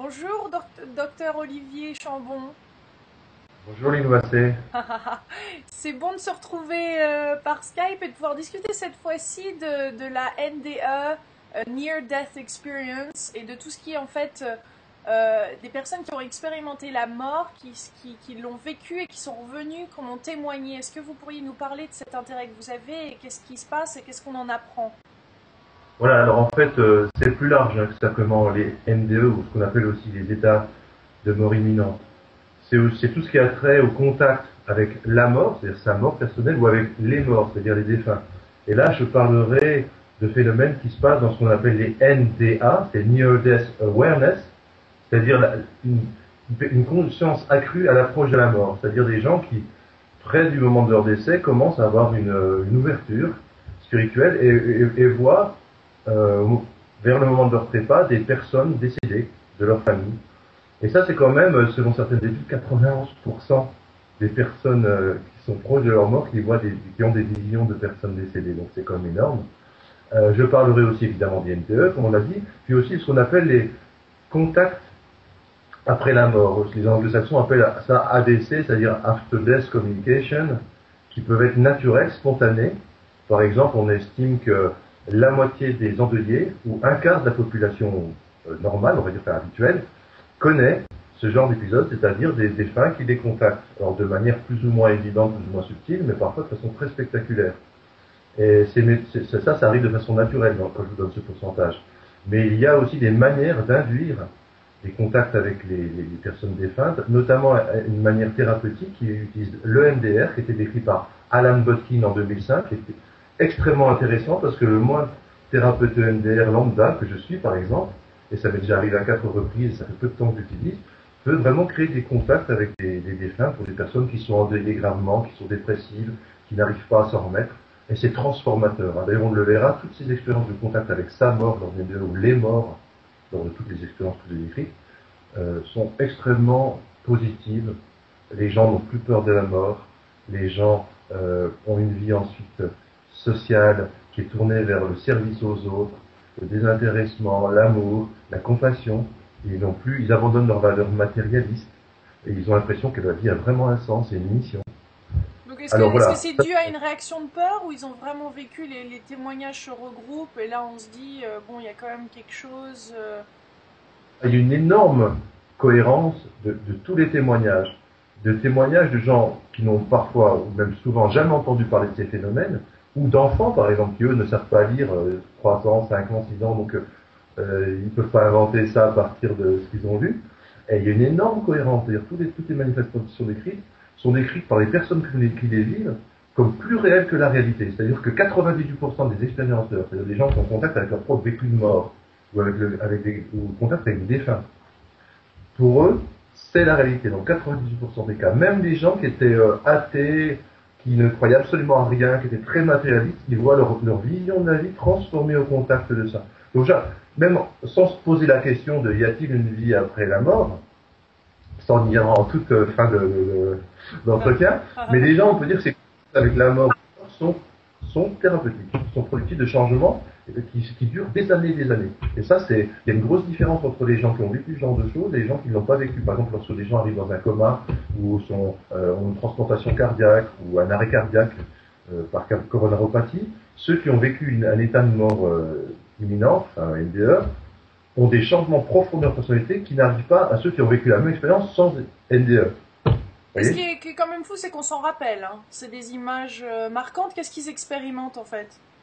Bonjour, docteur Olivier Chambon. Bonjour Massé. C'est bon de se retrouver euh, par Skype et de pouvoir discuter cette fois-ci de, la NDE, euh, Near Death Experience, et de tout ce qui est en fait euh, des personnes qui ont expérimenté la mort, qui, qui, l'ont vécu et qui sont revenues, qui en ont témoigné. Est-ce que vous pourriez nous parler de cet intérêt que vous avez et qu'est-ce qui se passe et qu'est-ce qu'on en apprend? Voilà, alors en fait, euh, c'est plus large hein, que simplement les NDE ou ce qu'on appelle aussi les états de mort imminente. C'est tout ce qui a trait au contact avec la mort, c'est-à-dire sa mort personnelle, ou avec les morts, c'est-à-dire les défunts. Et là, je parlerai de phénomènes qui se passent dans ce qu'on appelle les NDA, c'est Near Death Awareness, c'est-à-dire une, conscience accrue à l'approche de la mort, c'est-à-dire des gens qui, près du moment de leur décès, commencent à avoir une, ouverture spirituelle et, voient vers le moment de leur prépa des personnes décédées de leur famille. Et ça, c'est quand même, selon certaines études, 91% des personnes euh, qui sont proches de leur mort qui voient des, qui ont des visions de personnes décédées. Donc c'est quand même énorme. Euh, je parlerai aussi évidemment des NTE, comme on l'a dit, puis aussi ce qu'on appelle les contacts après la mort. Les anglo-saxons appellent ça ADC, c'est-à-dire After Death Communication, qui peuvent être naturels, spontanés. Par exemple, on estime que la moitié des endeuillés, ou un quart de la population euh, normale, on va dire habituelle, connaît ce genre d'épisode, c'est-à-dire des défunts qui les contactent. Alors de manière plus ou moins évidente, plus ou moins subtile, mais parfois de façon très spectaculaire. Et ça, ça arrive de façon naturelle quand je vous donne ce pourcentage. Mais il y a aussi des manières d'induire des contacts avec les, personnes défuntes, notamment une manière thérapeutique qui utilise l'EMDR, qui était décrit par Alan Botkin en 2005, qui était extrêmement intéressant parce que le moins thérapeute EMDR lambda que je suis, par exemple, et ça m'est déjà arrivé à quatre reprises, ça fait peu de temps que j'utilise, peut vraiment créer des contacts avec des, défunts pour des personnes qui sont endeuillées gravement, qui sont dépressives, qui n'arrivent pas à s'en remettre. Et c'est transformateur. Hein. D'ailleurs, on le verra, toutes ces expériences de contact avec sa mort dans les ou les morts de toutes les expériences que j'ai décrites, euh, sont extrêmement positives. Les gens n'ont plus peur de la mort. Les gens euh, ont une vie ensuite sociale qui est tournée vers le service aux autres, le désintéressement, l'amour, la compassion. Ils n'ont plus, ils abandonnent leurs valeurs matérialistes et ils ont l'impression que la vie a vraiment un sens et une mission. Donc est-ce que c'est dû à une réaction de peur ou ils ont vraiment vécu les, témoignages se regroupent et là on se dit euh, bon il y a quand même quelque chose. Euh, il y a une énorme cohérence de, tous les témoignages, de témoignages de gens qui n'ont parfois ou même souvent jamais entendu parler de ces phénomènes, ou d'enfants par exemple qui eux ne savent pas lire euh, 3 ans, 5 ans, 6 ans, donc euh, ils ne peuvent pas inventer ça à partir de ce qu'ils ont vu. Et il y a une énorme cohérence, c'est-à-dire toutes les, toutes les manifestations décrites sont décrites par les personnes qui les vivent comme plus réelles que la réalité. C'est-à-dire que 98% des expérienceurs, c'est-à-dire des gens qui ont contact avec leur propre vécu de mort, ou avec, avec des, ou contact avec des défunts, pour eux, c'est la réalité. Dans 98% des cas, même des gens qui étaient euh, athées, qui ne croyaient absolument à rien, qui étaient très matérialistes, ils voient leur, vision de la vie transformée au contact de ça. Donc, même sans se poser la question de y a-t-il une vie après la mort, sans dire en toute euh, fin d'entretien, mais les gens, on peut dire que c'est avec la mort sont, sont thérapeutiques, sont productifs de changements qui, qui durent des années et des années. Et ça, c'est, il y a une grosse différence entre les gens qui ont vécu ce genre de choses et les gens qui ne l'ont pas vécu. Par exemple, lorsque des gens arrivent dans un coma ou sont, euh, ont une transplantation cardiaque ou un arrêt cardiaque euh, par coronaropathie, ceux qui ont vécu un état de mort euh, imminent, enfin NDE, ont des changements profonds de leur personnalité qui n'arrivent pas à ceux qui ont vécu la même expérience sans NDE. Ce qui est, quand même fou, c'est qu'on s'en rappelle. Hein. C'est des images euh, marquantes. Qu'est-ce qu'ils expérimentent en fait? qui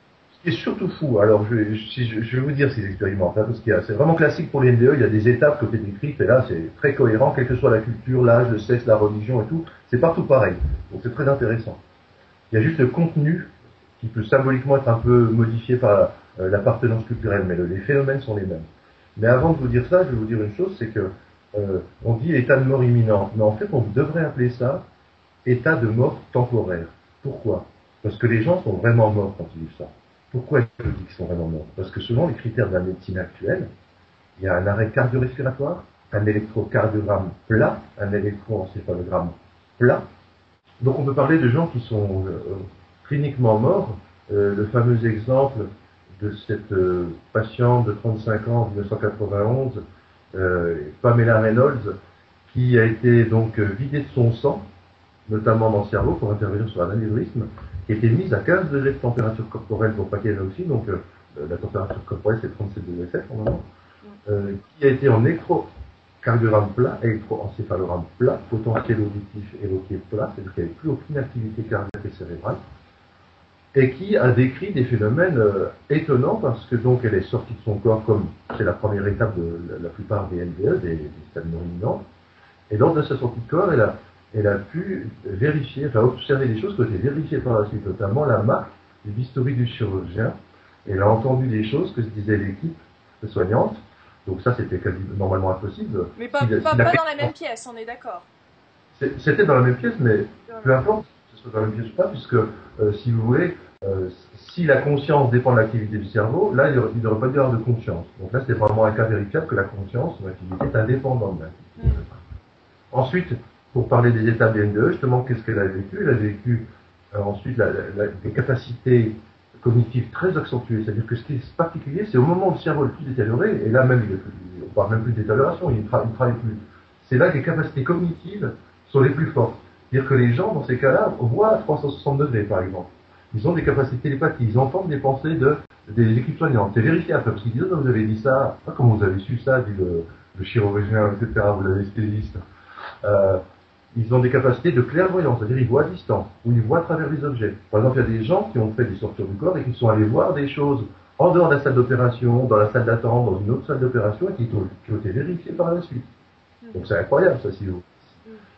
est surtout fou, alors je, vais vous dire ce qu'ils expérimentent, hein, parce que c'est vraiment classique pour les NDE, il y a des étapes que tu décrites, et là c'est très cohérent, quelle que soit la culture, l'âge, le sexe, la religion et tout, c'est partout pareil. Donc c'est très intéressant. Il y a juste le contenu qui peut symboliquement être un peu modifié par euh, l'appartenance culturelle, mais les phénomènes sont les mêmes. Mais avant de vous dire ça, je vais vous dire une chose, c'est que euh, on dit état de mort imminent, mais en fait on devrait appeler ça état de mort temporaire. Pourquoi? Parce que les gens sont vraiment morts quand ils vivent ça. Pourquoi je dis qu'ils sont vraiment morts? Parce que selon les critères de la médecine actuelle, il y a un arrêt cardio-respiratoire, un électrocardiogramme plat, un électroencéphalogramme plat. Donc on peut parler de gens qui sont euh, cliniquement morts. Euh, le fameux exemple de cette patiente de 35 ans en 1991 Pamela Reynolds, qui a été donc vidée de son sang, notamment dans le cerveau, pour intervenir sur un anévrisme, qui a été mise à 15 degrés de température corporelle pour pas qu'elle aussi, donc la température corporelle c'est 37 degrés 7 normalement, euh, qui a été en électrocardiogramme plat, électroencéphalogramme plat, potentiel auditif évoqué plat, c'est-à-dire qu'il n'y avait plus aucune activité cardiaque et cérébrale, et qui a décrit des phénomènes euh, étonnants parce que donc elle est sortie de son corps comme c'est la première étape de la, plupart des NDE, des, des stades non et lors de sa sortie de corps, elle a, elle a pu vérifier, enfin observer des choses qui ont été vérifiées par la suite, notamment la marque du bistouri du chirurgien. Elle a entendu des choses que se disait l'équipe soignante, donc ça, c'était normalement impossible. Mais pas, pas, dans la même pièce, on est d'accord. C'était dans la même pièce, mais peu importe que ce soit dans la même pièce ou pas, puisque euh, si vous voulez, euh, si la conscience dépend de l'activité du cerveau, là, il ne devrait pas y avoir de conscience. Donc là, c'est vraiment un cas véritable que la conscience, l'activité, est indépendante de l'activité. Hmm. Ensuite, pour parler des étapes des NDE, justement, qu'est-ce qu'elle a vécu? Elle a vécu euh, ensuite la, des capacités cognitive très accentuée. C'est-à-dire que ce qui est particulier, c'est au moment où le cerveau est le plus détérioré, et là même, il est on parle même plus de il ne travaille plus. C'est là que les capacités cognitives sont les plus fortes. C'est-à-dire que les gens, dans ces cas-là, voient à 360 degrés, par exemple. Ils ont des capacités télépathiques, ils entendent des pensées de, des équipes soignantes. C'est vérifiable, parce qu'ils disent, oh, vous avez dit ça, pas comment vous avez su ça, dit le, le chirurgien, etc., ou l'anesthésiste. Euh, ils ont des capacités de clairvoyance, c'est-à-dire ils voient à distance, ou ils voient à travers les objets. Par exemple, il y a des gens qui ont fait des sorties du corps et qui sont allés voir des choses en dehors de la salle d'opération, dans la salle d'attente, dans une autre salle d'opération, et qui ont, été vérifiées par la suite. Donc c'est incroyable, ça, si vous.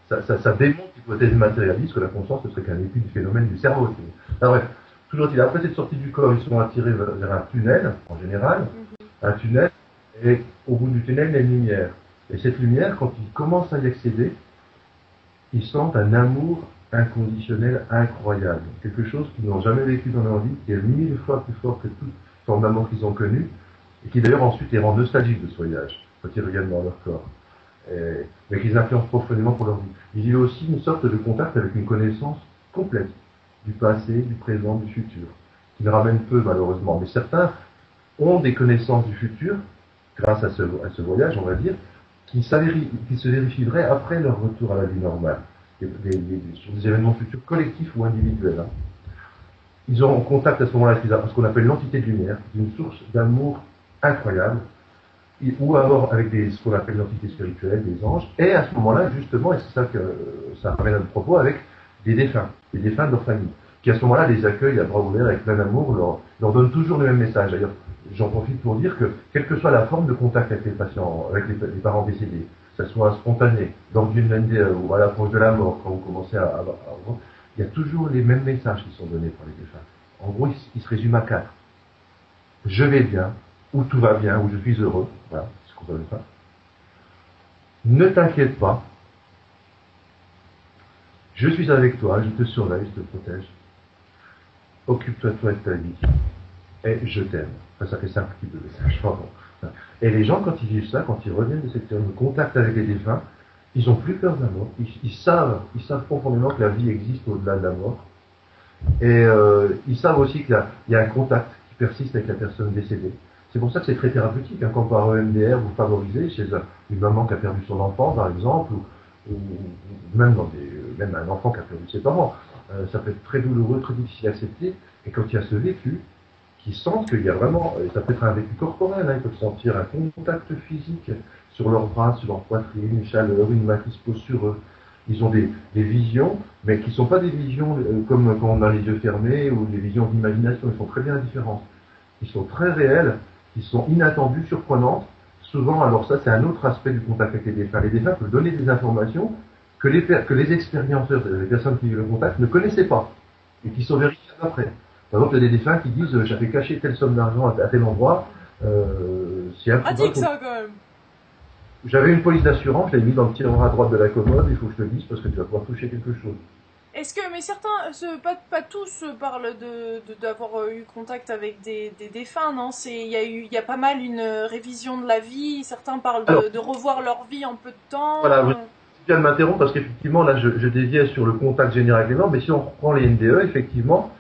Ça, ça, ça démontre l'hypothèse matérialiste que la conscience ne serait qu'un étude du phénomène du cerveau. Bref, toujours dit, après cette sortie du corps, ils sont attirés vers un tunnel, en général, un tunnel, et au bout du tunnel, il y a une lumière. Et cette lumière, quand ils commencent à y accéder, ils sentent un amour inconditionnel incroyable. Quelque chose qu'ils n'ont jamais vécu dans leur vie, qui est mille fois plus fort que toute forme d'amour qu'ils ont connu, et qui d'ailleurs ensuite les rend nostalgiques de ce voyage, quand ils reviennent dans leur corps. mais qu'ils influencent profondément pour leur vie. Il y aussi une sorte de contact avec une connaissance complète du passé, du présent, du futur, qui ne ramène peu malheureusement. Mais certains ont des connaissances du futur, grâce à ce, à ce voyage, on va dire, qui, qui se vérifieraient après leur retour à la vie normale, des, sur des événements futurs collectifs ou individuels. Hein. Ils auront contact à ce moment-là avec ce qu'on appelle l'entité de lumière, une source d'amour incroyable, ou alors avec des, ce qu'on appelle l'entité spirituelle, des anges, et à ce moment-là, justement, et c'est ça que ça ramène à notre propos, avec des défunts, des défunts de leur famille, qui à ce moment-là les accueillent à bras ouverts avec plein d'amour, leur, leur donnent toujours le même message. D'ailleurs, j'en profite pour dire que, quelle que soit la forme de contact avec les patients, avec les, parents décédés, que ce soit spontané, dans une NDE ou à l'approche de la mort, quand vous commencez à, avoir, il y a toujours les mêmes messages qui sont donnés par les défunts. En gros, il, se résume à quatre. Je vais bien, ou tout va bien, ou je suis heureux. Voilà, c'est ce qu'on veut pas. Ne t'inquiète pas. Je suis avec toi, je te surveille, je te protège. Occupe-toi toi de ta vie. Et je t'aime ça fait ça un petit peu, Et les gens, quand ils vivent ça, quand ils reviennent de cette de contact avec les défunts, ils n'ont plus peur de la mort. Ils, savent, ils savent profondément que la vie existe au-delà de la mort. Et euh, ils savent aussi qu'il y, a un contact qui persiste avec la personne décédée. C'est pour ça que c'est très thérapeutique. Hein, quand par EMDR, vous favorisez chez une maman qui a perdu son enfant, par exemple, ou, même, dans des, même un enfant qui a perdu ses parents. Euh, ça peut être très douloureux, très difficile à accepter. Et quand il y a ce vécu, qui sentent qu'il y a vraiment, et ça peut être un vécu corporel, hein, ils peuvent sentir un contact physique sur leurs bras, sur leur poitrine, une chaleur, une main qui se pose sur eux. Ils ont des, des visions, mais qui ne sont pas des visions euh, comme quand on a les yeux fermés ou des visions d'imagination, ils sont très bien différentes. Ils sont très réels, ils sont inattendus, surprenantes. Souvent, alors ça c'est un autre aspect du contact avec les défunts. Les défunts peuvent donner des informations que les, que les expérienceurs, les personnes qui vivent le contact, ne connaissaient pas et qui sont vérifiées après. Par exemple, il y a des défunts qui disent euh, j'avais caché telle somme d'argent à, tel endroit. Euh, c'est ça quand même. J'avais une police d'assurance, je l'ai mis dans le tiroir à droite de la commode, il faut que je te dise parce que tu vas pouvoir toucher quelque chose. Est-ce que, mais certains, pas, pas tous parlent de d'avoir euh, eu contact avec des, des défunts, non? Il y a eu, y a pas mal une révision de la vie. Certains parlent de, revoir leur vie en peu de temps. Voilà, je viens de m'interrompre parce qu'effectivement là, je, je, déviais sur le contact général avec les morts, mais si on reprend les NDE, effectivement,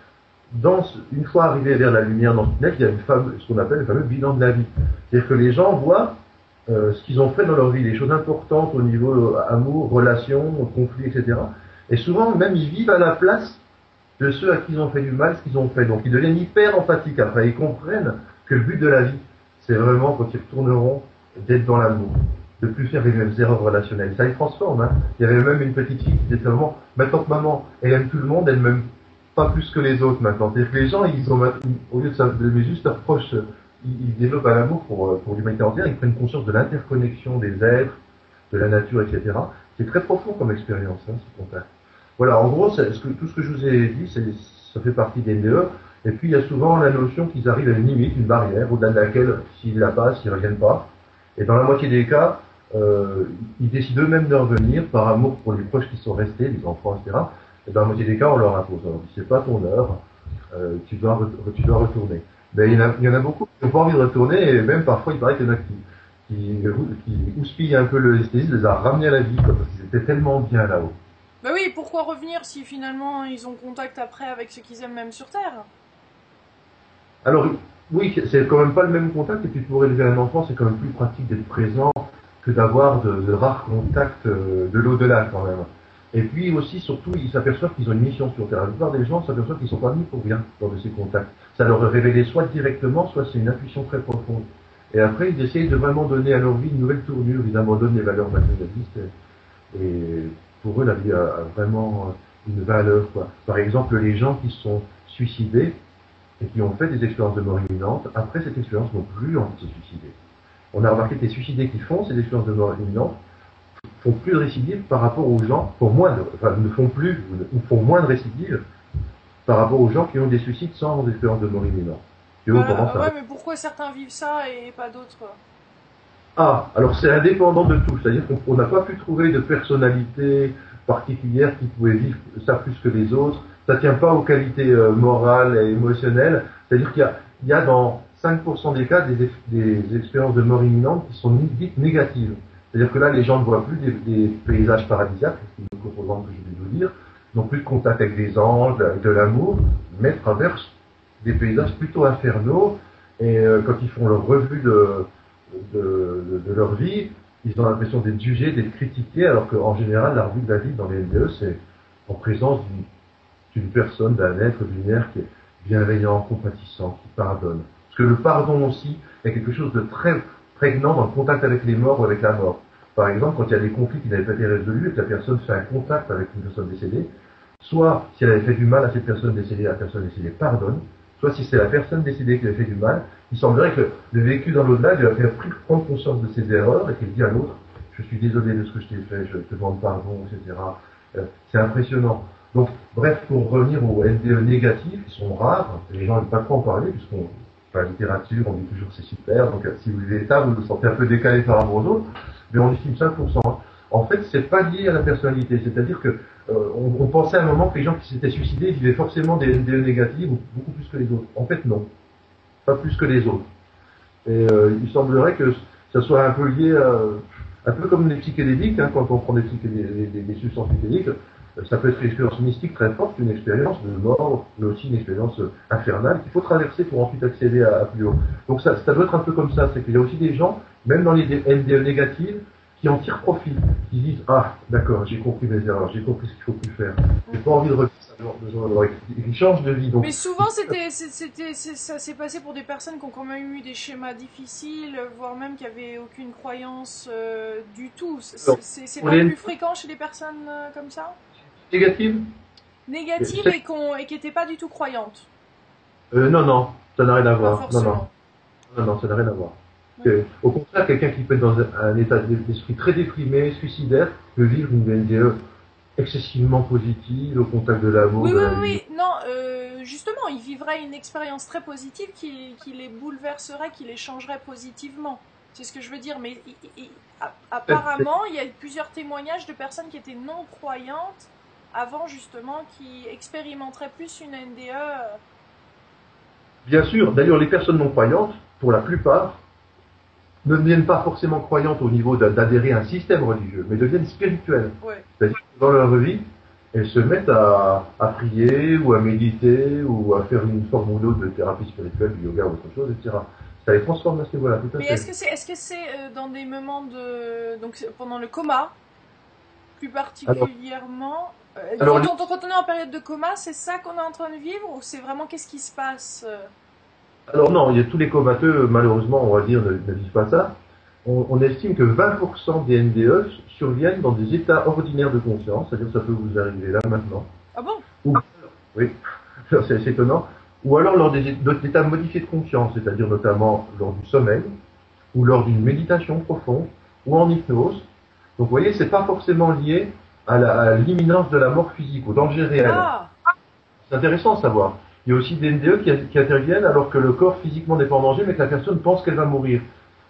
dans, une fois arrivé vers la lumière dans le tunnel, il y a ce qu'on appelle le fameux bilan de la vie. C'est-à-dire que les gens voient euh, ce qu'ils ont fait dans leur vie, les choses importantes au niveau euh, amour, relations, conflits, etc. Et souvent, même, ils vivent à la place de ceux à qui ils ont fait du mal, ce qu'ils ont fait. Donc, ils deviennent hyper empathiques après. Ils comprennent que le but de la vie, c'est vraiment, quand ils retourneront, d'être dans l'amour, de plus faire les mêmes erreurs relationnelles. Ça les transforme. Hein. Il y avait même une petite fille qui disait vraiment, maintenant que maman, elle aime tout le monde, elle m'aime pas plus que les autres maintenant. C'est-à-dire que les gens, ils ont, au lieu de, juste leurs proches, ils, développent un amour pour, pour l'humanité entière, ils prennent conscience de l'interconnexion des êtres, de la nature, etc. C'est très profond comme expérience, hein, ce contact. Voilà, en gros, tout ce que je vous ai dit, ça fait partie des NDE. Et puis, il y a souvent la notion qu'ils arrivent à une limite, une barrière, au-delà de laquelle, s'ils la passent, ils ne reviennent pas. Et dans la moitié des cas, euh, ils décident eux-mêmes de revenir par amour pour les proches qui sont restés, les enfants, etc. Et dans la moitié des cas, on leur impose. Dit, c'est pas ton heure, euh, tu, dois tu dois retourner. Mais il y, en a, il y en a beaucoup qui n'ont pas envie de retourner, et même parfois, il paraît qu'il y en a qui, qui, qui houspillent un peu le les a ramenés à la vie, parce qu'ils étaient tellement bien là-haut. Bah oui, pourquoi revenir si finalement ils ont contact après avec ceux qu'ils aiment même sur Terre? Alors, oui, c'est quand même pas le même contact, et puis pour élever un enfant, c'est quand même plus pratique d'être présent que d'avoir de, rares contacts euh, de l'au-delà quand même. Et puis aussi, surtout, ils s'aperçoivent qu'ils ont une mission sur Terre. La plupart des gens s'aperçoivent qu'ils sont pas mis pour rien dans de ces contacts. Ça leur est révélé soit directement, soit c'est une intuition très profonde. Et après, ils essayent de vraiment donner à leur vie une nouvelle tournure. Ils abandonnent les valeurs matérialistes. Et, pour eux, la vie a, vraiment une valeur. Par exemple, les gens qui sont suicidés et qui ont fait des expériences de mort imminente, après cette expérience, n'ont plus envie de se suicider. On a remarqué que les suicidés qui font ces expériences de mort imminente font plus de récidives par rapport aux gens, font moins de, enfin, ne font plus ou font moins de récidives par rapport aux gens qui ont des suicides sans expérience de mort imminente. ouais, mais pourquoi certains vivent ça et pas d'autres ah, alors c'est indépendant de tout, c'est-à-dire qu'on n'a pas pu trouver de personnalité particulière qui pouvait vivre ça plus que les autres. Ça tient pas aux qualités euh, morales et émotionnelles. C'est-à-dire qu'il y, a, dans 5% des cas des, expériences de mort imminente qui sont dites négatives. C'est-à-dire que là, les gens ne voient plus des, paysages paradisiaques, c'est une composante que je vais vous dire, n'ont plus de contact avec des anges, avec de l'amour, mais traversent des paysages plutôt infernaux. Et euh, quand ils font leur revue de, leur vie, ils ont l'impression d'être jugés, d'être critiqués, alors qu'en général, la revue de la vie dans les NDE, c'est en présence d'une personne, d'un être, d'une qui est bienveillant, compatissant, qui pardonne. Parce que le pardon aussi est quelque chose de très prégnant dans le contact avec les morts ou avec la mort. Par exemple, quand il y a des conflits qui n'avaient pas été résolus et que la personne fait un contact avec une personne décédée, soit si elle avait fait du mal à cette personne décédée, la personne décédée pardonne, soit si c'est la personne décédée qui avait fait du mal, il semblerait que le vécu dans l'au-delà lui a fait prendre conscience de ses erreurs et qu'il dit à l'autre, je suis désolé de ce que je t'ai fait, je te demande pardon, etc. Euh, c'est impressionnant. Donc, bref, pour revenir aux NDE négatifs, ils sont rares, les gens n'ont pas trop en parler, puisqu'on, la littérature, on dit toujours c'est super, donc si vous vivez ça, vous vous sentez un peu décalé par rapport aux autres, mais on estime 5%. En fait, c'est pas lié à la personnalité, c'est-à-dire que euh, on, pensait à un moment que les gens qui s'étaient suicidés vivaient forcément des NDE beaucoup plus que les autres. En fait, non. Pas plus que les autres. Et euh, il semblerait que ça soit un peu lié, à, un peu comme les psychédéliques, hein, quand on prend des, des, des, substances psychédéliques, euh, ça peut être une expérience mystique très forte, une expérience de mort, mais aussi une expérience infernale qu'il faut traverser pour ensuite accéder à, plus haut. Donc ça, ça doit être un peu comme ça, c'est qu'il y a aussi des gens, même dans les NDE négatives, qui en tirent profit, qui disent ah d'accord j'ai compris mes erreurs, j'ai compris ce qu'il faut plus faire, j'ai pas envie de ça, ils changent de vie. Donc... Mais souvent c'était, c'était, ça s'est passé pour des personnes qui ont quand même eu des schémas difficiles, voire même qui avaient aucune croyance euh, du tout. C'est, pas plus fréquent chez des personnes euh, comme ça? Négatives Négatives et, et qui n'étaient pas du tout croyantes. Euh, non non, ça n'a rien à voir. Non non, non non, ça n'a rien à voir au contraire, quelqu'un qui peut être dans un, état d'esprit très déprimé, suicidaire, peut vivre une NDE excessivement positive, au contact de l'amour. Oui, oui, oui, non, euh, justement, il vivrait une expérience très positive qui, les bouleverserait, qui les changerait positivement. C'est ce que je veux dire, mais apparemment, il y a plusieurs témoignages de personnes qui étaient non croyantes avant justement, qui expérimenteraient plus une NDE. Euh. Bien sûr, d'ailleurs, les personnes non croyantes, pour la plupart, ne deviennent pas forcément croyantes au niveau d'adhérer à un système religieux, mais deviennent spirituelles. C'est-à-dire que dans leur vie, elles se mettent à, prier ou à méditer ou à faire une forme ou d'autre de thérapie spirituelle, du yoga ou autre chose, etc. Ça les transforme à ce niveau-là, Mais est-ce que c'est c'est euh, dans des moments de donc pendant le coma plus particulièrement alors, quand, on, quand on est en période de coma, c'est ça qu'on est en train de vivre ou c'est vraiment qu'est-ce qui se passe euh Alors non, il y a tous les comateux, malheureusement, on va dire, ne, ne vivent pas ça. On, on estime que 20% des NDE surviennent dans des états ordinaires de conscience, c'est-à-dire ça peut vous arriver là maintenant. Ah bon? Oui, c'est assez étonnant. Ou alors lors des d'autres états modifiés de conscience, c'est-à-dire notamment lors du sommeil, ou lors d'une méditation profonde, ou en hypnose. Donc vous voyez, c'est pas forcément lié à l'imminence de la mort physique, au danger réel. Ah C'est intéressant à savoir. Il y a aussi des NDE qui, qui interviennent alors que le corps physiquement n'est pas en danger, mais que la personne pense qu'elle va mourir.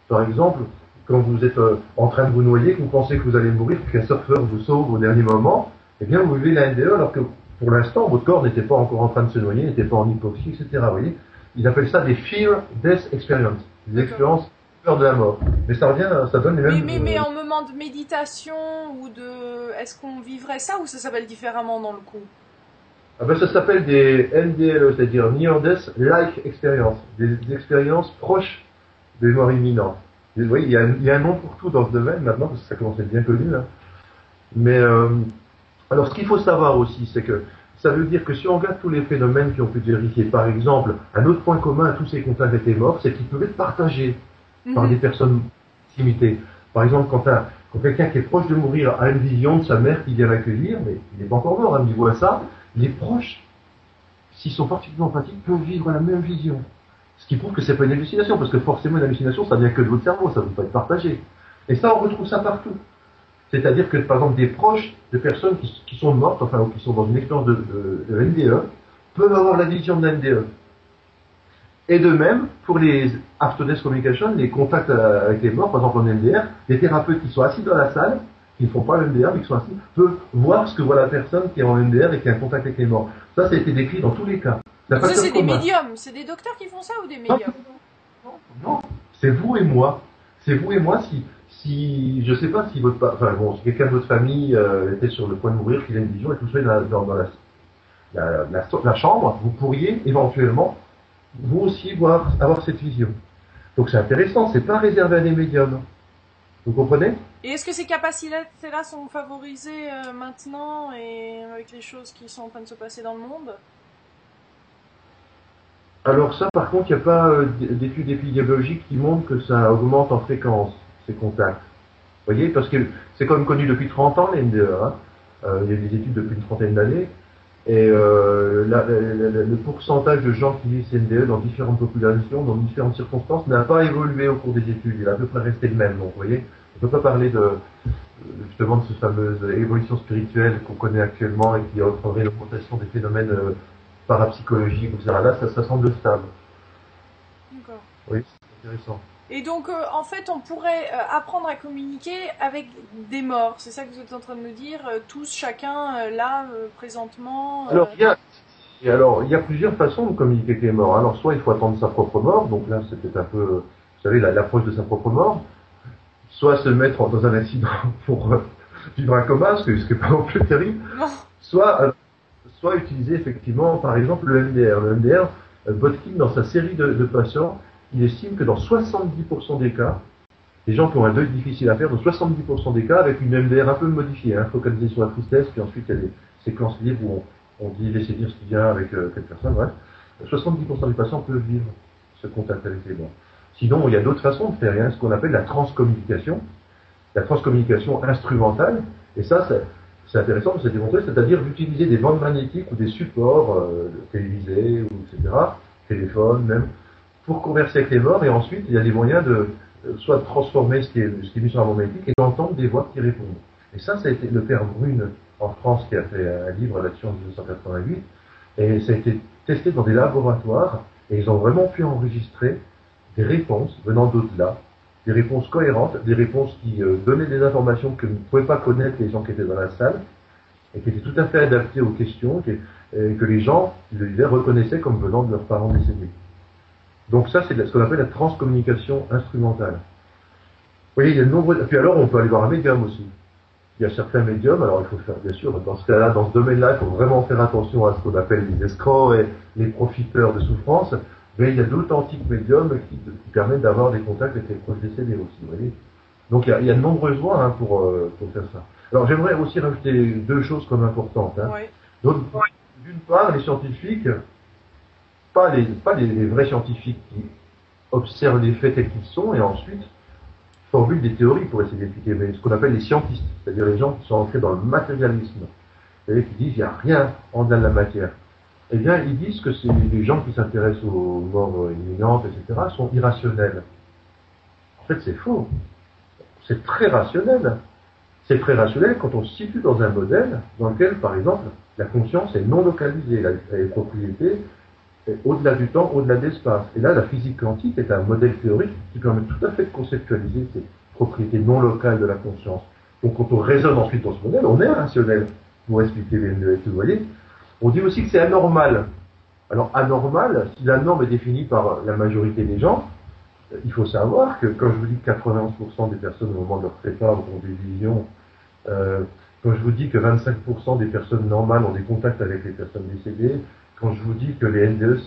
Par exemple, quand vous êtes euh, en train de vous noyer, que vous pensez que vous allez mourir, qu'un surfeur vous sauve au dernier moment, eh bien vous vivez la NDE alors que pour l'instant votre corps n'était pas encore en train de se noyer, n'était pas en hypoxie, etc. Vous voyez Ils appellent ça des fear death experience, des expériences peur de la mort. Mais ça revient, ça donne les mêmes. mais, mais euh, en moment de méditation ou de est-ce qu'on vivrait ça ou ça s'appelle différemment dans le coup? Ah ben, ça s'appelle des NDLE, c'est-à-dire Near Death Like Experience, des, des expériences proches des morts imminentes. Vous voyez, il y, a, un- il y a un nom pour tout dans ce domaine maintenant, parce que ça commence à être bien connu. hein. Mais euh, alors, ce qu'il faut savoir aussi, c'est que ça veut dire que si on regarde tous les phénomènes qui ont pu être vérifiés, par exemple, un autre point commun à tous ces contacts avec les morts, c'est qu'ils peuvent être partagés par Mhm. des personnes limitées. Par exemple, quand, un- quand quelqu'un qui est proche de mourir a une vision de sa mère qui vient l'accueillir, mais il n'est pas encore mort, hein, il voit ça, les proches, s'ils sont particulièrement empathiques, peuvent vivre la même vision. Ce qui prouve que c'est pas une hallucination, parce que forcément une hallucination, ça vient que de votre cerveau, ça ne peut pas être partagé. Et ça, on retrouve ça partout. C'est-à-dire que, par exemple, des proches de personnes qui, qui sont mortes, enfin, ou qui sont dans une expérience de, de- de NDE, peuvent avoir la vision de NDE. Et de même, pour les after death communication, les contacts euh, avec les morts, par exemple en NDR, les thérapeutes qui sont assis dans la salle, qui ne font pas le NDR, mais qui sont assis, peuvent voir ce que voit la personne qui est en NDR et qui a un contact avec les morts. Ça, ça a été décrit dans tous les cas. Ça c'est des médiums, c'est des docteurs qui font ça ou des médiums? Non, c'est vous et moi. C'est vous et moi si, si, je sais pas si votre, pa- enfin bon, si quelqu'un de votre famille euh, était sur le point de mourir, qu'il a une vision et que vous soyez dans, la- dans, dans la, la, la, la chambre, vous pourriez éventuellement vous aussi voir, avoir cette vision. Donc c'est intéressant, c'est pas réservé à des médiums. Vous comprenez? Et est-ce que ces capacités-là sont favorisées euh, maintenant et avec les choses qui sont en train de se passer dans le monde? Alors ça, par contre, il n'y a pas euh, d'études épidémiologiques qui montrent que ça augmente en fréquence, ces contacts. Vous voyez, parce que c'est quand même connu depuis 30 ans, les NDE. Hein. Euh, il y a des études depuis une trentaine d'années. Et euh, la- la- la- le pourcentage de gens qui vivent ces NDE dans différentes populations, dans différentes circonstances, n'a pas évolué au cours des études. Il est à peu près resté le même. Donc, vous voyez, on ne peut pas parler de justement de cette fameuse évolution spirituelle qu'on connaît actuellement et qui entraînerait l'augmentation des phénomènes euh, parapsychologiques, etc. Là, ça, ça semble stable. D'accord. Oui, c'est intéressant. Et donc, euh, en fait, on pourrait euh, apprendre à communiquer avec des morts. C'est ça que vous êtes en train de nous dire, euh, tous, chacun, là, présentement. Alors, il y a, et alors, il y a plusieurs façons de communiquer avec les morts. Alors, soit il faut attendre sa propre mort, donc là, peut-être un peu, vous savez, la- l'approche de sa propre mort. Soit se mettre dans un accident pour vivre un coma, ce qui n'est pas non plus terrible. Non. Soit, soit utiliser effectivement, par exemple, le MDR. Le MDR, Botkin, dans sa série de, de patients, il estime que dans 70% des cas, les gens qui ont un deuil difficile à faire, dans 70% des cas, avec une MDR un peu modifiée, hein, focalisée sur la tristesse, puis ensuite il y a des séquences libres où on, dit laissez dire ce qui vient avec euh, personne, bref. 70% des patients peuvent vivre ce contact avec les morts. Sinon, il y a d'autres façons de faire, y ce qu'on appelle la transcommunication, la transcommunication instrumentale, et ça, c'est intéressant, c'est démontré, c'est-à-dire d'utiliser des bandes magnétiques ou des supports euh, télévisés, ou etc., téléphone même, pour converser avec les morts, et ensuite, il y a des moyens de euh, soit de transformer ce qui est, ce qui est mis sur la magnétique et d'entendre des voix qui répondent. Et ça, ça a été le père Brune en France qui a fait un livre là-dessus en 1988, et ça a été testé dans des laboratoires, et ils ont vraiment pu enregistrer des réponses venant d'au-delà, des réponses cohérentes, des réponses qui euh, donnaient des informations que ne pouvaient pas connaître les gens qui étaient dans la salle, et qui étaient tout à fait adaptées aux questions, qui- et que les gens qui le reconnaissaient comme venant de leurs parents décédés. Donc ça, c'est ce qu'on appelle la transcommunication instrumentale. Vous voyez, il y a de nombreux... Puis alors, on peut aller voir un médium aussi. Il y a certains médiums, alors il faut faire, bien sûr, dans ce cas-là, dans ce domaine-là, il faut vraiment faire attention à ce qu'on appelle les escrocs et les profiteurs de souffrance. mais il y a d'authentiques médiums qui, permettent d'avoir des contacts avec les proches décédés aussi, vous voyez. Donc il y, a, de nombreuses voies hein, pour, euh, pour faire ça. Alors j'aimerais aussi rajouter deux choses comme importantes. Hein. Donc, d'une part, les scientifiques, pas les, pas les, vrais scientifiques qui observent les faits tels qu'ils sont et ensuite formulent des théories pour essayer d'expliquer, mais ce qu'on appelle les scientistes, c'est-à-dire les gens qui sont entrés dans le matérialisme, et qui disent il n'y a rien en dedans de la matière. Eh bien, ils disent que les gens qui s'intéressent aux morts imminentes, etc., sont irrationnels. En fait, c'est faux. C'est très rationnel. C'est très rationnel quand on se situe dans un modèle dans lequel, par exemple, la conscience est non localisée, elle est propriété au-delà du temps, au-delà de l'espace. Et là, la physique quantique est un modèle théorique qui permet tout à fait de conceptualiser ces propriétés non locales de la conscience. Donc quand on raisonne ensuite dans ce modèle, on est rationnel pour expliquer les NES, vous voyez. On dit aussi que c'est anormal. Alors anormal, si la norme est définie par la majorité des gens, il faut savoir que quand je vous dis que 91% des personnes au moment de leur prépa ont des visions, euh, quand je vous dis que 25% des personnes normales ont des contacts avec les personnes décédées, quand je vous dis que les NDE,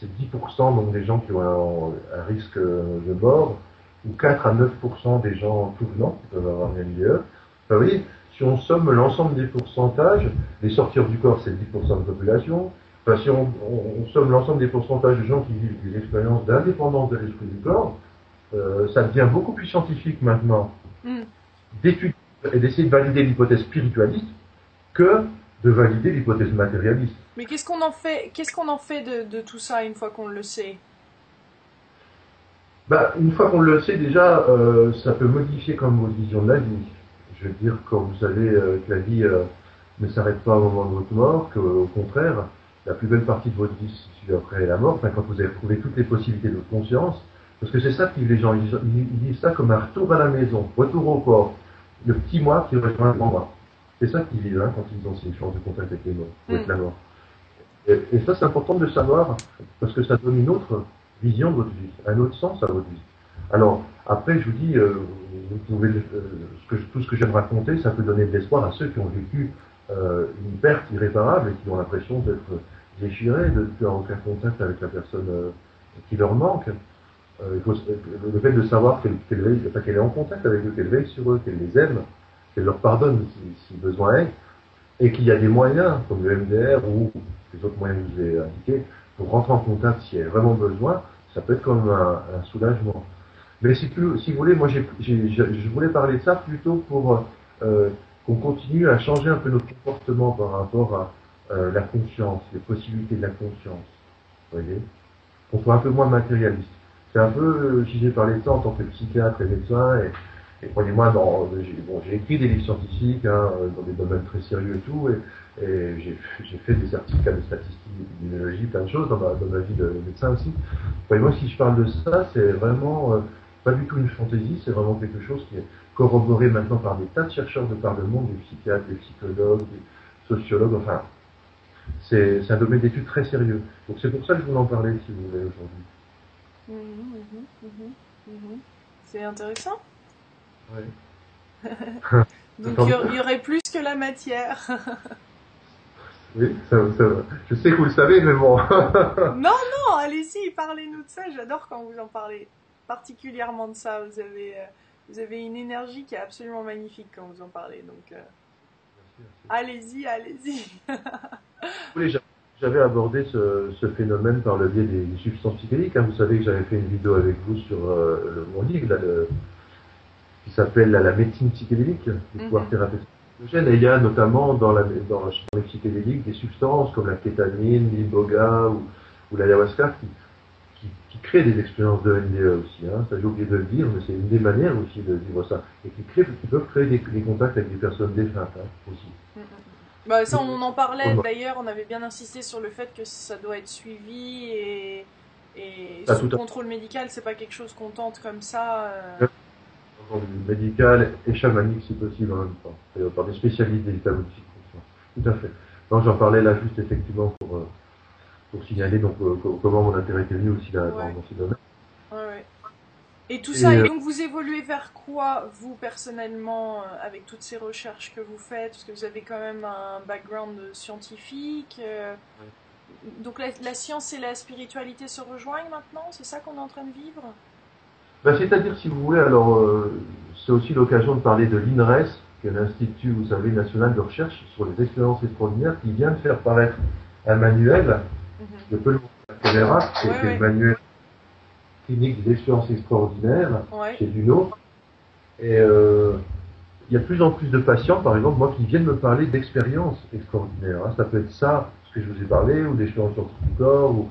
c'est 10% donc des gens qui ont un, risque de mort, ou 4 à 9% des gens tout venant qui peuvent avoir un NDE, vous voyez, si on somme l'ensemble des pourcentages, les sortir du corps, c'est 10% de la population, enfin, si on, somme l'ensemble des pourcentages de gens qui vivent des expériences d'indépendance de l'esprit du corps, euh, ça devient beaucoup plus scientifique maintenant mm. d'étudier et d'essayer de valider l'hypothèse spiritualiste que de valider l'hypothèse matérialiste. Mais qu'est-ce qu'on en fait, qu'est-ce qu'on en fait de, tout ça une fois qu'on le sait? Bah, Une fois qu'on le sait, déjà, euh, ça peut modifier comme votre vision de la vie. Je veux dire, quand vous savez euh, que la vie euh, ne s'arrête pas au moment de votre mort, qu'au contraire, la plus belle partie de votre vie se situe après la mort, enfin, quand vous avez trouvé toutes les possibilités de votre conscience, parce que c'est ça que les gens, ils, disent ça comme un retour à la maison, retour au corps, le petit moi qui rejoint le grand moi. C'est ça qu'ils vivent hein, quand ils ont ces échanges de contact avec les morts, avec mm. la mort. Et, ça, c'est important de savoir, parce que ça donne une autre vision de votre vie, un autre sens à votre vie. Alors, après, je vous dis, euh, vous pouvez, euh, ce que, tout ce que j'aime raconter, ça peut donner de l'espoir à ceux qui ont vécu euh, une perte irréparable et qui ont l'impression d'être déchirés, de ne plus avoir aucun contact avec la personne qui leur manque. il faut, le fait de savoir qu'elle est en contact avec eux, qu'elle veille sur eux, qu'elle les aime, qu'elle leur pardonne si, besoin est, et qu'il y a des moyens, comme le MDR ou les autres moyens que je vous ai indiqués, pour rentrer en contact s'il y a vraiment besoin, ça peut être comme un, soulagement. Mais si, si vous voulez, moi je voulais parler de ça plutôt pour euh, qu'on continue à changer un peu notre comportement par rapport à euh, la conscience, les possibilités de la conscience. Vous voyez Qu'on soit un peu moins matérialiste. C'est un peu, si j'ai parlé de ça en tant que psychiatre et médecin, et, et croyez-moi, bon, j'ai écrit des livres scientifiques hein, dans des domaines très sérieux et tout, et, et j'ai fait des certificats de statistique, d'immunologie, plein de choses dans ma, dans ma vie de médecin aussi. Croyez-moi, si je parle de ça, c'est vraiment euh, pas du tout une fantaisie, c'est vraiment quelque chose qui est corroboré maintenant par des tas de chercheurs de par le monde, des psychiatres, des psychologues, des sociologues, enfin, c'est un domaine d'études très sérieux. Donc c'est pour ça que je voulais en parler, si vous voulez, aujourd'hui. C'est intéressant. Donc il y, aurait plus que la matière. oui, ça, ça, je sais que vous le savez, mais bon. non, non, allez-y, parlez-nous de ça. J'adore quand vous en parlez. Particulièrement de ça. Vous avez, euh, vous avez une énergie qui est absolument magnifique quand vous en parlez. Donc, euh, allez-y, allez-y. J'avais abordé ce, ce, phénomène par le biais des, substances psychédéliques. Hein. Vous savez que j'avais fait une vidéo avec vous sur euh, le, mon livre, là, le, qui s'appelle la, médecine psychédélique, le mhm. pouvoir thérapeutique. Et il y a notamment dans, la, dans, les psychédéliques des substances comme la kétamine, l'iboga ou, ou l'ayahuasca qui, qui, qui, créent des expériences de NDE aussi. Hein. Ça j'ai oublié de le dire, mais c'est une des manières aussi de vivre ça. Et qui, créent, qui peuvent créer des, contacts avec des personnes défuntes hein, aussi. Bah, ça, on en parlait d'ailleurs, on avait bien insisté sur le fait que ça doit être suivi et, et sous contrôle médical, c'est pas quelque chose qu'on tente comme ça. Euh médical et chamanique si possible en même temps, par des spécialistes des états Tout à fait. Donc j'en parlais là juste effectivement pour, euh, pour signaler donc euh, comment mon intérêt était venu aussi là, dans, ce domaine. Ouais, Et tout ça, et euh, donc vous évoluez vers quoi, vous personnellement, avec toutes ces recherches que vous faites? Parce que vous avez quand même un background scientifique. donc la, science et la spiritualité se rejoignent maintenant? C'est ça qu'on est en train de vivre? Ben, C'est-à-dire, si vous voulez, alors euh, c'est aussi l'occasion de parler de l'INRES, qui est l'Institut, vous savez, national de recherche sur les expériences extraordinaires, qui vient de faire paraître un manuel de Pelot qui est le manuel clinique des expériences extraordinaires chez Duno. Et euh, il y a de plus en plus de patients, par exemple, moi, qui viennent me parler d'expériences extraordinaires. Hein. Ça peut être ça, ce que je vous ai parlé, ou d'expériences sur le corps, ou,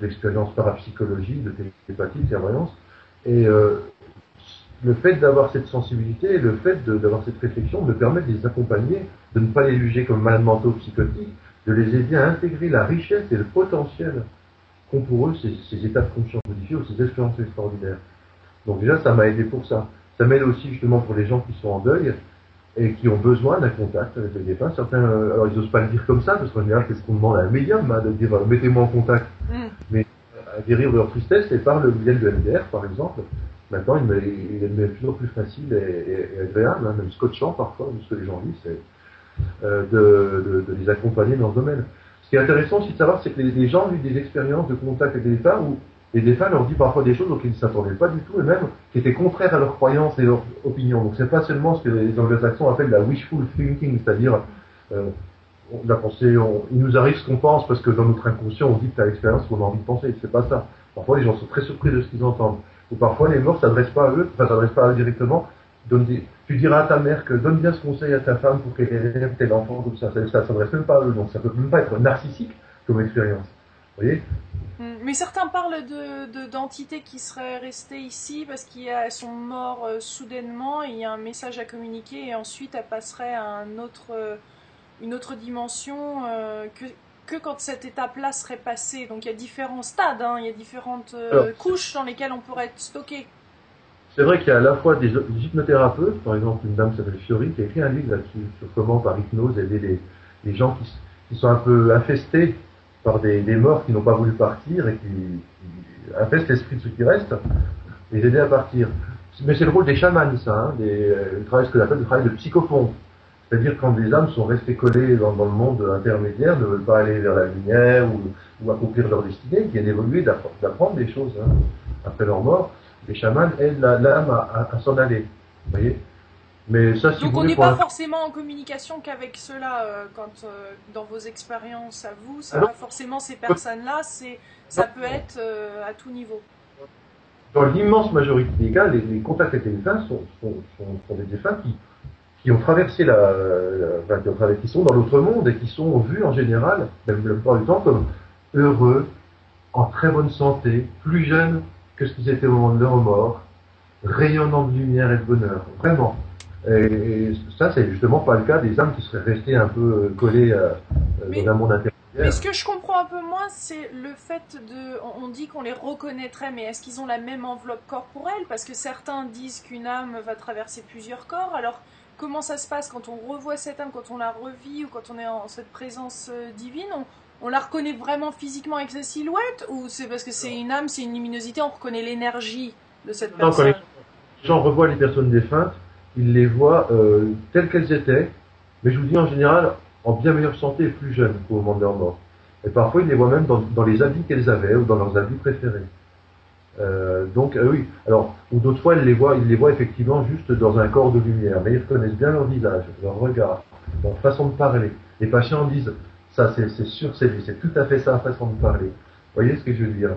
d'expériences parapsychologiques, de télépathie, de clairvoyance. Et euh, le fait d'avoir cette sensibilité, le fait d'avoir cette réflexion me permet de les accompagner, de ne pas les juger comme malades mentaux psychotiques, de les aider à intégrer la richesse et le potentiel qu'ont pour eux ces, ces états de conscience modifiés ou ces expériences extraordinaires. Donc déjà, ça m'a aidé pour ça. Ça m'aide aussi justement pour les gens qui sont en deuil et qui ont besoin d'un contact avec le défunt. Certains, euh, alors ils n'osent pas le dire comme ça, parce qu'en général, qu'est-ce qu'on demande à un médium, hein, de dire euh, mettez-moi en contact. Mais à guérir de leur tristesse, et par le biais de MDR, par exemple, maintenant il, est de plus en plus facile et, agréable, hein, même scotchant parfois, ce que les gens disent, c'est euh, de, les accompagner dans ce domaine. Ce qui est intéressant aussi de savoir, c'est que les, les gens ont eu des expériences de contact avec des défunts où et des femmes leur dit parfois des choses auxquelles ils ne s'attendaient pas du tout et même qui étaient contraires à leurs croyances et leurs opinions. Donc c'est pas seulement ce que les anglo-saxons appellent la wishful thinking, c'est-à-dire euh, la pensée, il nous arrive ce qu'on pense parce que dans notre inconscient on tu as l'expérience qu'on a envie de penser. C'est pas ça. Parfois les gens sont très surpris de ce qu'ils entendent. Ou parfois les morts s'adressent pas à eux, enfin s'adressent pas à eux directement. tu diras à ta mère que donne bien ce conseil à ta femme pour qu'elle ait tel enfant comme ça. Ça, ça s'adresse même pas à eux, donc ça peut même pas être narcissique comme expérience. Vous voyez? Mm. Mais certains parlent de d'entités qui seraient restées ici parce qu'elles sont mortes euh, soudainement et il y a un message à communiquer et ensuite elles passeraient à un autre, euh, une autre dimension euh, que, que quand cette étape-là serait passée. Donc il y a différents stades, hein, il y a différentes couches dans lesquelles on pourrait être stocké. C'est vrai qu'il y a à la fois des, hypnothérapeutes, par exemple une dame qui s'appelle Fiori qui a écrit un livre là-dessus sur comment par hypnose aider les, les gens qui, qui sont un peu infestés par des, morts qui n'ont pas voulu partir et qui, qui infestent l'esprit de ceux qui restent, les aider à partir. Mais c'est le rôle des chamans, ça, hein, des, le travail, ce que appelle le travail de psychopompe. C'est-à-dire quand des âmes sont restées collées dans, le monde intermédiaire, ne veulent pas aller vers la lumière ou, ou accomplir leur destinée, qui viennent évoluer, d'apprendre des choses hein, après leur mort, les chamans aident l'âme à, à s'en aller. Vous voyez? Mais ça, Donc on n'est pas forcément en communication qu'avec ceux-là euh, quand euh, dans vos expériences à vous, c'est pas forcément ces personnes-là, c'est ça peut être euh, à tout niveau. Dans l'immense majorité des cas, les, contacts avec les défunts sont, sont, des défunts qui, qui ont traversé la, la qui, sont dans l'autre monde et qui sont vus en général, même la plupart du temps, comme heureux, en très bonne santé, plus jeunes que ce qu'ils étaient au moment de leur mort, rayonnant de lumière et de bonheur. Vraiment. Et ça, c'est justement pas le cas des âmes qui seraient restées un peu euh, collées euh, dans un monde intérieur. Mais ce que je comprends un peu moins, c'est le fait de. On dit qu'on les reconnaîtrait, mais est-ce qu'ils ont la même enveloppe corporelle? Parce que certains disent qu'une âme va traverser plusieurs corps. Alors, comment ça se passe quand on revoit cette âme, quand on la revit ou quand on est en cette présence euh, divine on, la reconnaît vraiment physiquement avec sa silhouette Ou c'est parce que c'est une âme, c'est une luminosité, on reconnaît l'énergie de cette personne? Non, quand les gens revoient les personnes défuntes, ils les voient euh, telles qu'elles étaient, mais je vous dis en général en bien meilleure santé et plus jeunes qu'au moment de leur mort. Et parfois, ils les voient même dans, dans les habits qu'elles avaient ou dans leurs habits préférés. Euh, donc euh, oui, alors ou d'autres fois, ils les voient, ils les voient effectivement juste dans un corps de lumière, mais ils reconnaissent bien leur visage, leur regard, leur façon de parler. Les patients disent ça, c'est sûr, c'est c'est tout à fait ça, façon de parler. Vous voyez ce que je veux dire?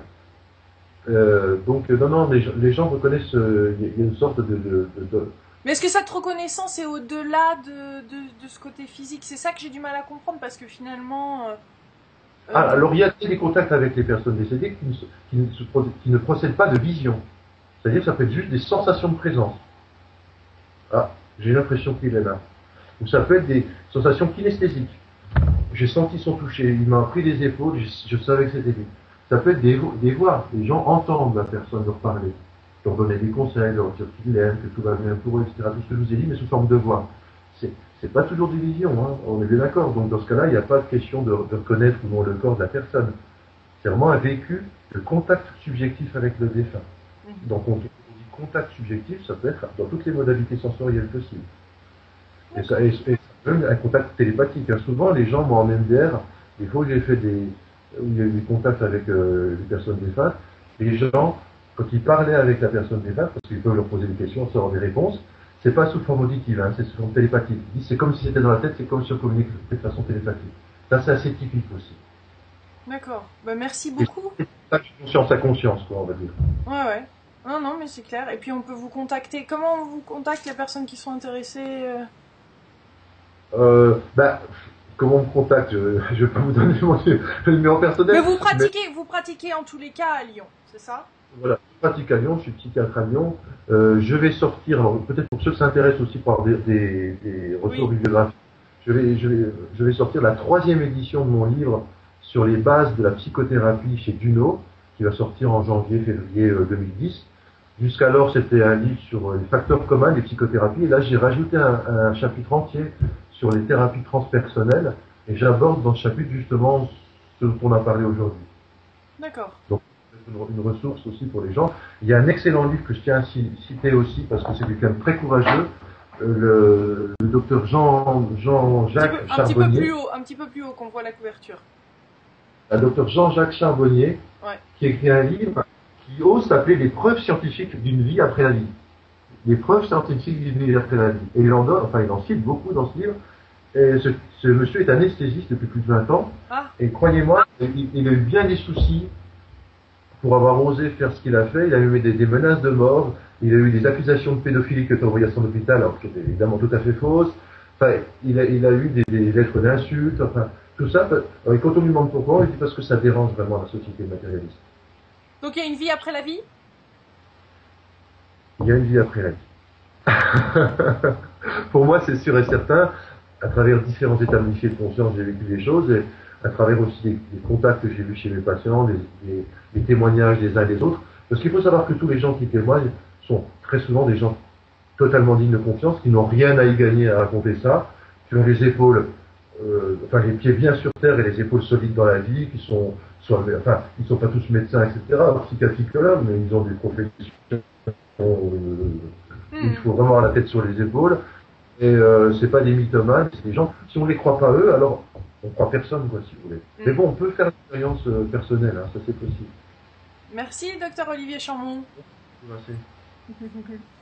Euh, Donc non, non, les, gens reconnaissent, il y a une sorte de mais est-ce que cette reconnaissance est au-delà de, de, ce côté physique? C'est ça que j'ai du mal à comprendre parce que finalement. Alors il y a des contacts avec les personnes décédées qui ne, procèdent pas de vision. C'est-à-dire que ça peut être juste des sensations de présence. Ah, j'ai l'impression qu'il est là. Ou ça peut être des sensations kinesthésiques. J'ai senti son toucher, il m'a pris les épaules, je, savais que c'était lui. Ça peut être des, des voix, les gens entendent la personne leur parler leur donner des conseils, leur dire qu'ils l'aiment, que tout va bien pour eux, etc. Tout ce que je vous ai dit, mais sous forme de voix. C'est, pas toujours des visions, hein. on est bien d'accord. Donc dans ce cas-là, il n'y a pas de question de, de reconnaître ou non le corps de la personne. C'est vraiment un vécu de contact subjectif avec le défunt. Donc on dit contact subjectif, ça peut être dans toutes les modalités sensorielles possibles. Et ça, et, ça peut être un contact télépathique. Hein. Souvent, les gens, moi en MDR, il faut que j'ai fait des, où il y a eu des contacts avec les personnes défuntes, les gens, quand ils parlaient avec la personne défunte, parce qu'ils peuvent leur poser des questions, recevoir des réponses, c'est pas sous forme auditive, hein, c'est sous forme télépathique. C'est comme si c'était dans la tête, c'est comme si on communiquait de façon télépathique. Ça, c'est assez typique aussi. D'accord. Bah, merci beaucoup. Pas conscience à conscience, quoi, on va dire. Ouais, ouais. Non, non, mais c'est clair. Et puis on peut vous contacter. Comment on vous contacte les personnes qui sont intéressées euh? Euh, bah, comment on me contacte? Je ne vais pas vous donner mon numéro personnel. Mais vous pratiquez, vous pratiquez en tous les cas à Lyon, c'est ça? Voilà, je pratique à Lyon, je suis psychiatre à Lyon. Euh, je vais sortir, alors peut-être pour ceux qui s'intéressent aussi par des, des, des ressources bibliographiques, je vais, je, vais, je vais sortir la troisième édition de mon livre sur les bases de la psychothérapie chez Duno, qui va sortir en janvier-février 2010. Euh, Jusqu'alors, c'était un livre sur les facteurs communs des psychothérapies. Et là, j'ai rajouté un, un, chapitre entier sur les thérapies transpersonnelles. Et j'aborde dans ce chapitre justement ce dont on a parlé aujourd'hui. D'accord. Donc, une, ressource aussi pour les gens. Il y a un excellent livre que je tiens à citer aussi parce que c'est quelqu'un de très courageux. Euh, le, docteur Jean, Jean-Jacques Charbonnier. Un petit peu plus haut, un petit peu plus haut qu'on voit la couverture. Le docteur Jean-Jacques Charbonnier, ouais. qui écrit un livre qui ose s'appeler les preuves scientifiques d'une vie après la vie. Les preuves scientifiques d'une vie après la vie. Et il en donne, enfin, il en cite beaucoup dans ce livre. Et ce, monsieur est anesthésiste depuis plus de 20 ans. Ah. Et croyez-moi, il, a eu bien des soucis pour avoir osé faire ce qu'il a fait. Il a eu des, menaces de mort. Il a eu des accusations de pédophilie qui étaient envoyées à son hôpital, alors que c'était évidemment tout à fait fausse. Enfin, il a, il a eu des, des lettres d'insultes. Enfin, tout ça. Et quand on lui demande pourquoi, il dit parce que ça dérange vraiment la société matérialiste. Donc il y a une vie après la vie? Il y a une vie après la vie. Pour moi, c'est sûr et certain. À travers différents états de conscience, j'ai vécu des choses. Et à travers aussi des, contacts que j'ai vus chez mes patients, des, témoignages des uns et des autres. Parce qu'il faut savoir que tous les gens qui témoignent sont très souvent des gens totalement dignes de confiance, qui n'ont rien à y gagner à raconter ça, qui ont les épaules, euh, enfin les pieds bien sur terre et les épaules solides dans la vie, qui sont enfin, ils sont pas tous médecins, etc., psychiatriques mais ils ont des professions euh, hmm. il faut vraiment avoir la tête sur les épaules. Et euh, c'est pas des mythomanes, c'est des gens, si on les croit pas eux, alors on croit personne, quoi, si vous voulez. Hmm. Mais bon, on peut faire une expérience euh, personnelle, hein, ça c'est possible. Merci, docteur Olivier Chambon. Merci.